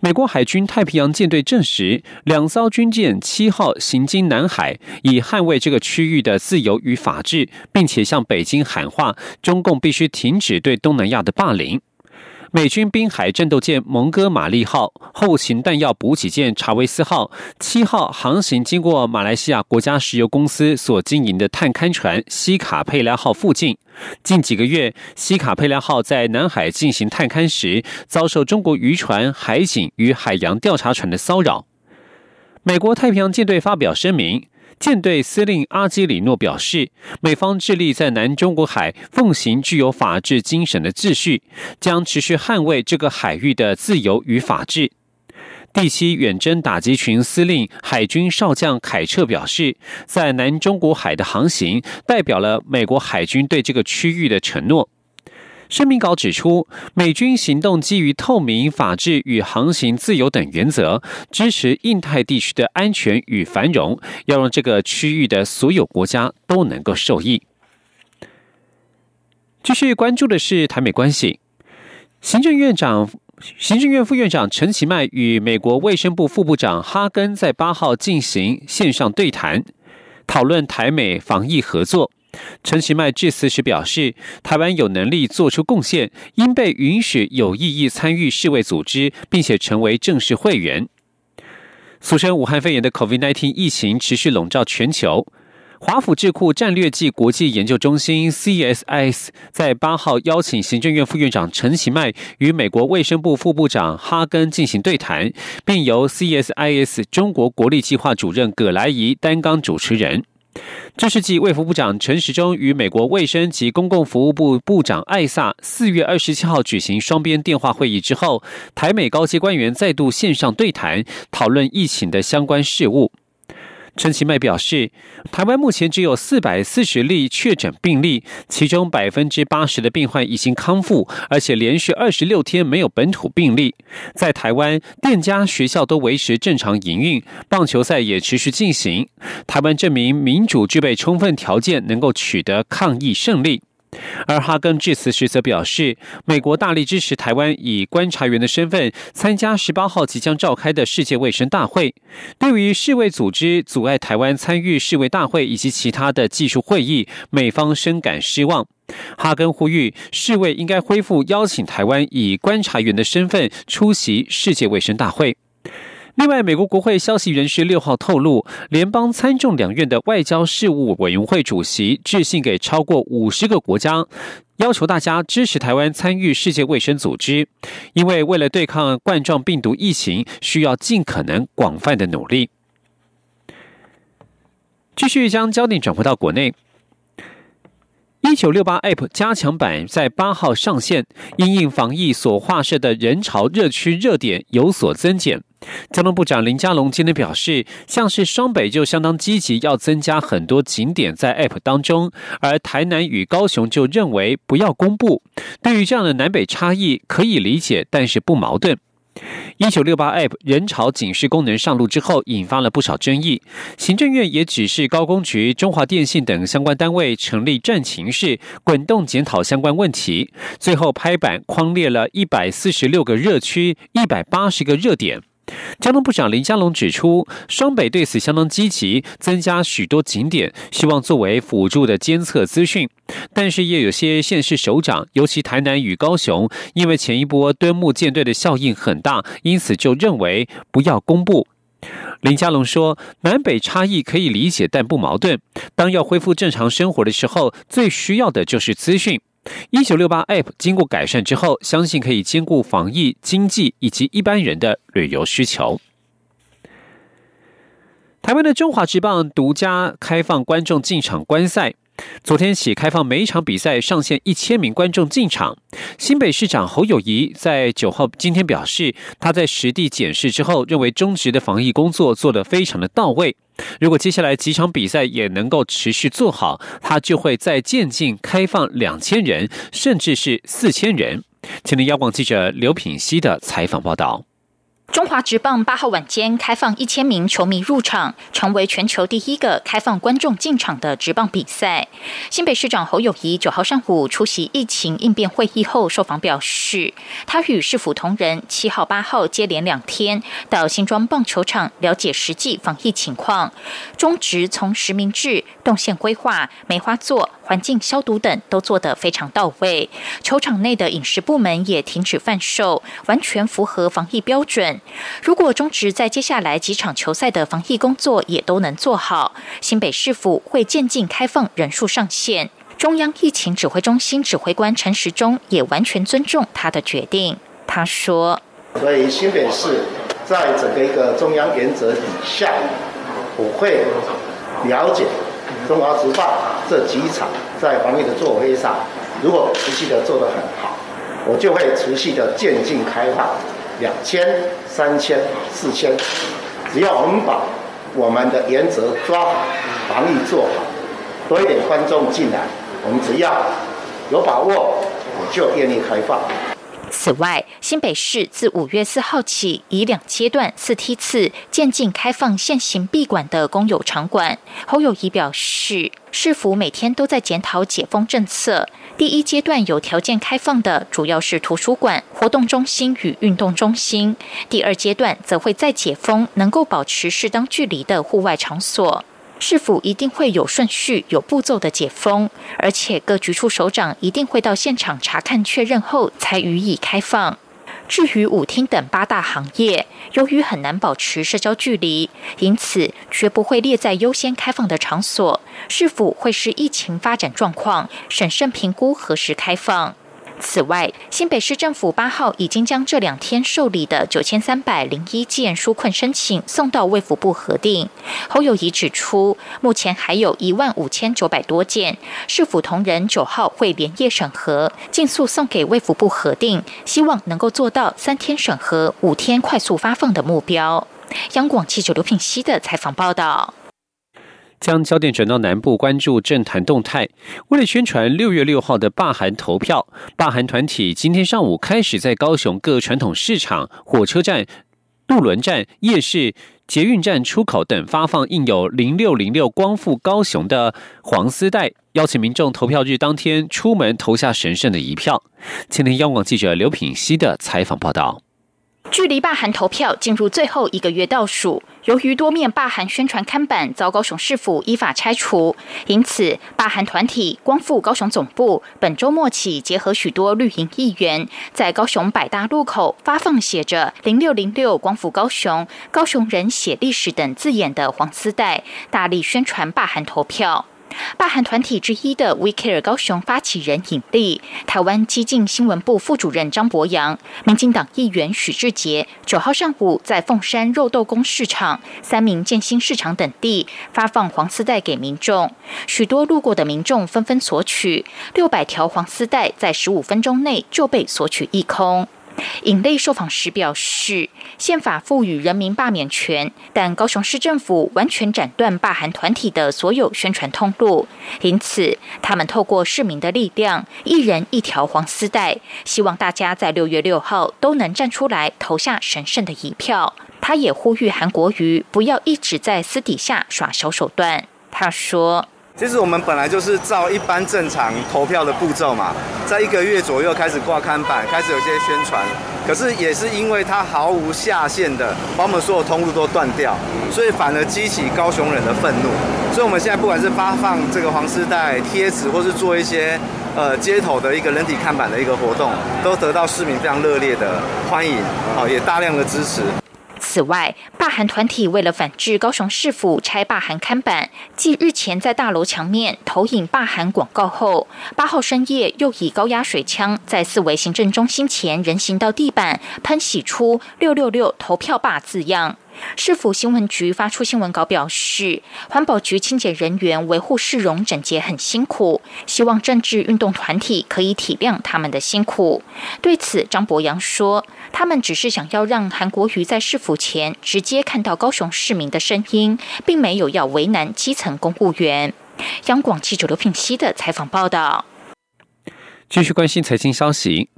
美国海军太平洋舰队证实，两艘军舰七号行经南海，以捍卫这个区域的自由与法治，并且向北京喊话，中共必须停止对东南亚的霸凌。美军滨海战斗舰蒙哥马利号、后勤弹药补给舰查韦斯号七号航行经过马来西亚国家石油公司所经营的探勘船西卡佩拉号附近。近几个月，西卡佩拉号在南海进行探勘时，遭受中国渔船、海警与海洋调查船的骚扰。美国太平洋舰队发表声明。舰队司令阿基里诺表示，美方致力在南中国海奉行具有法治精神的秩序，将持续捍卫这个海域的自由与法治。第七远征打击群司令海军少将凯彻表示，在南中国海的航行代表了美国海军对这个区域的承诺。声明稿指出，美军行动基于透明、法治与航行自由等原则，支持印太地区的安全与繁荣，要让这个区域的所有国家都能够受益。继续关注的是台美关系，行政院长、行政院副院长陈其迈与美国卫生部副部长哈根在八号进行线上对谈，讨论台美防疫合作。陈其迈致辞时表示，台湾有能力做出贡献，应被允许有意义参与世卫组织，并且成为正式会员。俗称武汉肺炎的 COVID-19 疫情持续笼罩全球。华府智库战略暨国际研究中心 （CSIS） 在八号邀请行政院副院长陈其迈与美国卫生部副部长哈根进行对谈，并由 CSIS 中国国力计划主任葛莱仪担纲主持人。这是继卫福部长陈时中与美国卫生及公共服务部部长艾萨四月二十七号举行双边电话会议之后，台美高级官员再度线上对谈，讨论疫情的相关事务。陈其迈表示，台湾目前只有四百四十例确诊病例，其中百分之八十的病患已经康复，而且连续二十六天没有本土病例。在台湾，店家、学校都维持正常营运，棒球赛也持续进行。台湾证明民主具备充分条件，能够取得抗疫胜利。而哈根致辞时则表示，美国大力支持台湾以观察员的身份参加十八号即将召开的世界卫生大会。对于世卫组织阻碍台湾参与世卫大会以及其他的技术会议，美方深感失望。哈根呼吁世卫应该恢复邀请台湾以观察员的身份出席世界卫生大会。另外，美国国会消息人士六号透露，联邦参众两院的外交事务委员会主席致信给超过五十个国家，要求大家支持台湾参与世界卫生组织，因为为了对抗冠状病毒疫情，需要尽可能广泛的努力。继续将焦点转回到国内。一九六八 App 加强版在八号上线，因应防疫所划设的人潮热区热点有所增减。交通部长林佳龙今天表示，像是双北就相当积极，要增加很多景点在 App 当中，而台南与高雄就认为不要公布。对于这样的南北差异，可以理解，但是不矛盾。一九六八 App 人潮警示功能上路之后，引发了不少争议。行政院也指示高工局、中华电信等相关单位成立战情室，滚动检讨相关问题。最后拍板框列了一百四十六个热区，一百八十个热点。交通部长林佳龙指出，双北对此相当积极，增加许多景点，希望作为辅助的监测资讯。但是也有些县市首长，尤其台南与高雄，因为前一波敦木舰队的效应很大，因此就认为不要公布。林佳龙说，南北差异可以理解，但不矛盾。当要恢复正常生活的时候，最需要的就是资讯。一九六八 App 经过改善之后，相信可以兼顾防疫、经济以及一般人的旅游需求。台湾的中华职棒独家开放观众进场观赛，昨天起开放每一场比赛上限一千名观众进场。新北市长侯友谊在九号今天表示，他在实地检视之后，认为中职的防疫工作做得非常的到位。如果接下来几场比赛也能够持续做好，他就会再渐进开放两千人，甚至是四千人。请听央广记者刘品溪的采访报道。中华职棒八号晚间开放一千名球迷入场，成为全球第一个开放观众进场的职棒比赛。新北市长侯友谊九号上午出席疫情应变会议后受访表示，他与市府同仁七号、八号接连两天到新庄棒球场了解实际防疫情况。中职从实名制、动线规划、梅花座、环境消毒等都做得非常到位。球场内的饮食部门也停止贩售，完全符合防疫标准。如果中职在接下来几场球赛的防疫工作也都能做好，新北市府会渐进开放人数上限。中央疫情指挥中心指挥官陈时中也完全尊重他的决定。他说：“所以新北市在整个一个中央原则底下，我会了解中华职棒这几场在防疫的作为上，如果持续的做得很好，我就会持续的渐进开放。”两千、三千、四千，只要我们把我们的原则抓好，防疫做好，多一点观众进来，我们只要有把握，我就愿意开放。此外，新北市自五月四号起，以两阶段四梯次渐进开放现行闭馆的公有场馆。侯友谊表示，市府每天都在检讨解封政策。第一阶段有条件开放的，主要是图书馆、活动中心与运动中心；第二阶段则会再解封，能够保持适当距离的户外场所。是否一定会有顺序、有步骤的解封？而且各局处首长一定会到现场查看确认后才予以开放。至于舞厅等八大行业，由于很难保持社交距离，因此绝不会列在优先开放的场所。是否会是疫情发展状况，审慎评估何时开放？此外，新北市政府八号已经将这两天受理的九千三百零一件纾困申请送到卫福部核定。侯友谊指出，目前还有一万五千九百多件，市府同仁九号会连夜审核，尽速送给卫福部核定，希望能够做到三天审核、五天快速发放的目标。央广记者刘品熙的采访报道。将焦点转到南部，关注政坛动态。为了宣传六月六号的罢韩投票，罢韩团体今天上午开始在高雄各传统市场、火车站、渡轮站、夜市、捷运站出口等发放印有“零六零六光复高雄”的黄丝带，邀请民众投票日当天出门投下神圣的一票。今天央广记者刘品熙的采访报道。距离罢韩投票进入最后一个月倒数，由于多面罢韩宣传看板遭高雄市府依法拆除，因此罢韩团体光复高雄总部本周末起结合许多绿营议员，在高雄百大路口发放写着“零六零六光复高雄”“高雄人写历史”等字眼的黄丝带，大力宣传罢韩投票。罢韩团体之一的 We Care 高雄发起人尹力、台湾激进新闻部副主任张博洋、民进党议员许志杰，九号上午在凤山肉豆公市场、三明建新市场等地发放黄丝带给民众，许多路过的民众纷纷索取，六百条黄丝带在十五分钟内就被索取一空。尹类受访时表示，宪法赋予人民罢免权，但高雄市政府完全斩断罢韩团体的所有宣传通路，因此他们透过市民的力量，一人一条黄丝带，希望大家在六月六号都能站出来投下神圣的一票。他也呼吁韩国瑜不要一直在私底下耍小手段。他说。其实我们本来就是照一般正常投票的步骤嘛，在一个月左右开始挂看板，开始有些宣传。可是也是因为它毫无下限的把我们所有通路都断掉，所以反而激起高雄人的愤怒。所以我们现在不管是发放这个黄丝带贴纸，或是做一些呃街头的一个人体看板的一个活动，都得到市民非常热烈的欢迎，好也大量的支持。此外，罢韩团体为了反制高雄市府拆罢韩看板，继日前在大楼墙面投影罢韩广告后，八号深夜又以高压水枪在四维行政中心前人行道地板喷洗出“六六六投票罢”字样。市府新闻局发出新闻稿表示，环保局清洁人员维护市容整洁很辛苦，希望政治运动团体可以体谅他们的辛苦。对此，张博洋说，他们只是想要让韩国瑜在市府前直接看到高雄市民的声音，并没有要为难基层公务员。央广记者刘品熙的采访报道。继续关心财经消息。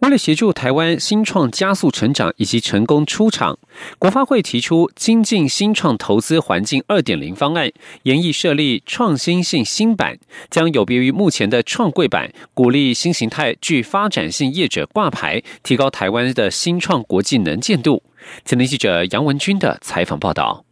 为了协助台湾新创加速成长以及成功出场，国发会提出精进新创投资环境二点零方案，研议设立创新性新版，将有别于目前的创柜版，鼓励新形态具发展性业者挂牌，提高台湾的新创国际能见度。前天记者杨文军的采访报道。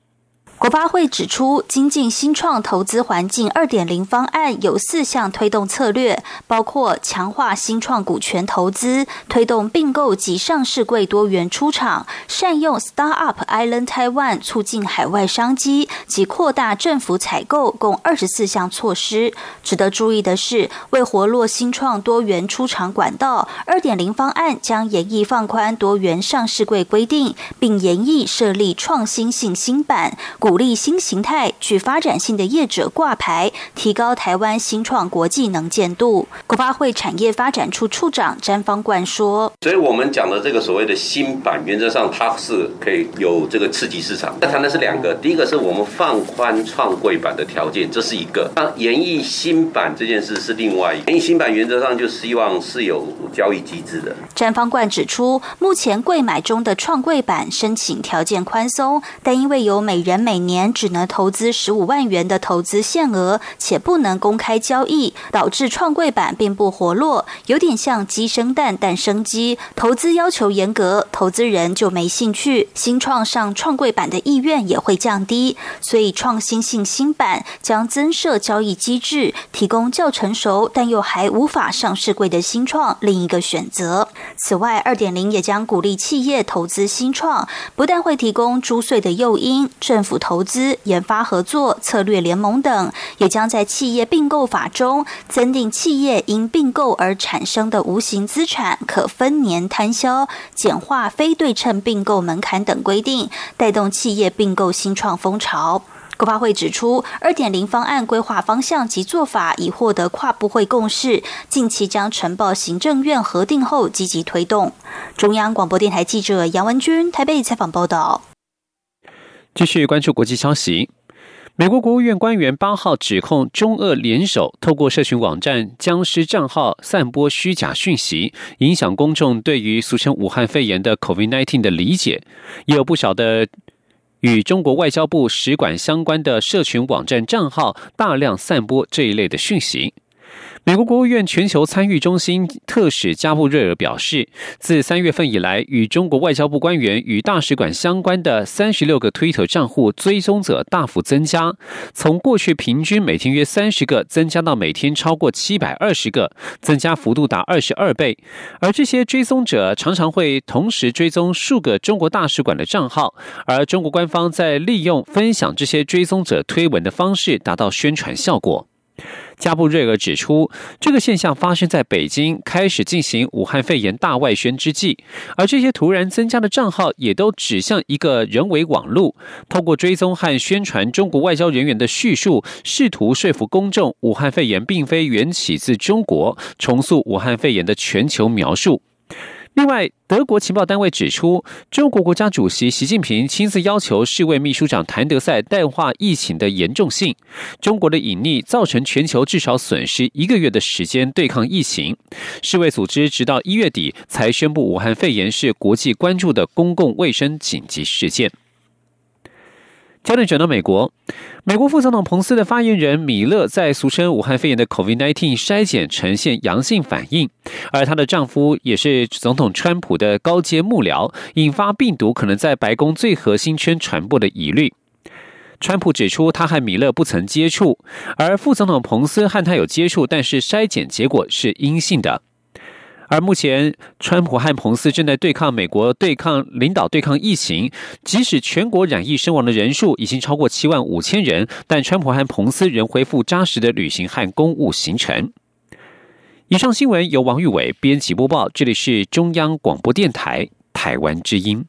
国发会指出，精进新创投资环境二点零方案有四项推动策略，包括强化新创股权投资、推动并购及上市柜多元出场、善用 Startup Island Taiwan 促进海外商机及扩大政府采购，共二十四项措施。值得注意的是，为活络新创多元出场管道，二点零方案将严议放宽多元上市柜规定，并严议设立创新性新版。鼓励新形态、具发展性的业者挂牌，提高台湾新创国际能见度。国发会产业发展处处长詹方冠说：“所以我们讲的这个所谓的新版，原则上它是可以有这个刺激市场。那谈的是两个，第一个是我们放宽创柜版的条件，这是一个；那演绎新版这件事是另外一个。演绎新版原则上就希望是有交易机制的。”詹方冠指出，目前柜买中的创柜版申请条件宽松，但因为有每人每年只能投资十五万元的投资限额，且不能公开交易，导致创柜板并不活络，有点像鸡生蛋，蛋生鸡。投资要求严格，投资人就没兴趣，新创上创柜板的意愿也会降低。所以，创新性新版将增设交易机制，提供较成熟但又还无法上市柜的新创另一个选择。此外，二点零也将鼓励企业投资新创，不但会提供租税的诱因，政府投。资、研发合作、策略联盟等，也将在企业并购法中增订企业因并购而产生的无形资产可分年摊销、简化非对称并购门槛等规定，带动企业并购新创风潮。国发会指出，二点零方案规划方向及做法已获得跨部会共识，近期将呈报行政院核定后积极推动。中央广播电台记者杨文君台北采访报道。继续关注国际消息，美国国务院官员八号指控中俄联手透过社群网站僵尸账号散播虚假讯息，影响公众对于俗称武汉肺炎的 COVID-19 的理解。也有不少的与中国外交部使馆相关的社群网站账号大量散播这一类的讯息。美国国务院全球参与中心特使加布瑞尔表示，自三月份以来，与中国外交部官员与大使馆相关的三十六个推特账户追踪者大幅增加，从过去平均每天约三十个，增加到每天超过七百二十个，增加幅度达二十二倍。而这些追踪者常常会同时追踪数个中国大使馆的账号，而中国官方在利用分享这些追踪者推文的方式，达到宣传效果。加布瑞尔指出，这个现象发生在北京开始进行武汉肺炎大外宣之际，而这些突然增加的账号也都指向一个人为网络，透过追踪和宣传中国外交人员的叙述，试图说服公众武汉肺炎并非源起自中国，重塑武汉肺炎的全球描述。另外，德国情报单位指出，中国国家主席习近平亲自要求世卫秘书长谭德赛淡化疫情的严重性。中国的隐匿造成全球至少损失一个月的时间对抗疫情。世卫组织直到一月底才宣布，武汉肺炎是国际关注的公共卫生紧急事件。焦点转到美国，美国副总统彭斯的发言人米勒在俗称武汉肺炎的 COVID-19 筛检呈现阳性反应，而她的丈夫也是总统川普的高阶幕僚，引发病毒可能在白宫最核心圈传播的疑虑。川普指出，他和米勒不曾接触，而副总统彭斯和他有接触，但是筛检结果是阴性的。而目前，川普和彭斯正在对抗美国对抗领导对抗疫情。即使全国染疫身亡的人数已经超过七万五千人，但川普和彭斯仍恢复扎实的旅行和公务行程。以上新闻由王玉伟编辑播报，这里是中央广播电台台湾之音。